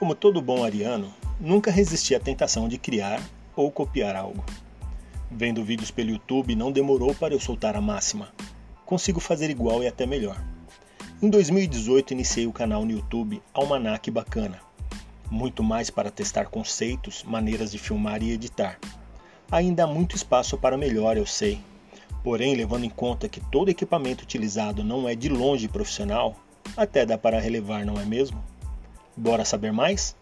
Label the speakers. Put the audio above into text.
Speaker 1: Como todo bom ariano, nunca resisti à tentação de criar ou copiar algo. Vendo vídeos pelo YouTube, não demorou para eu soltar a máxima. Consigo fazer igual e até melhor. Em 2018 iniciei o canal no YouTube Almanac Bacana. Muito mais para testar conceitos, maneiras de filmar e editar. Ainda há muito espaço para melhor, eu sei. Porém, levando em conta que todo equipamento utilizado não é de longe profissional, até dá para relevar, não é mesmo? Bora saber mais?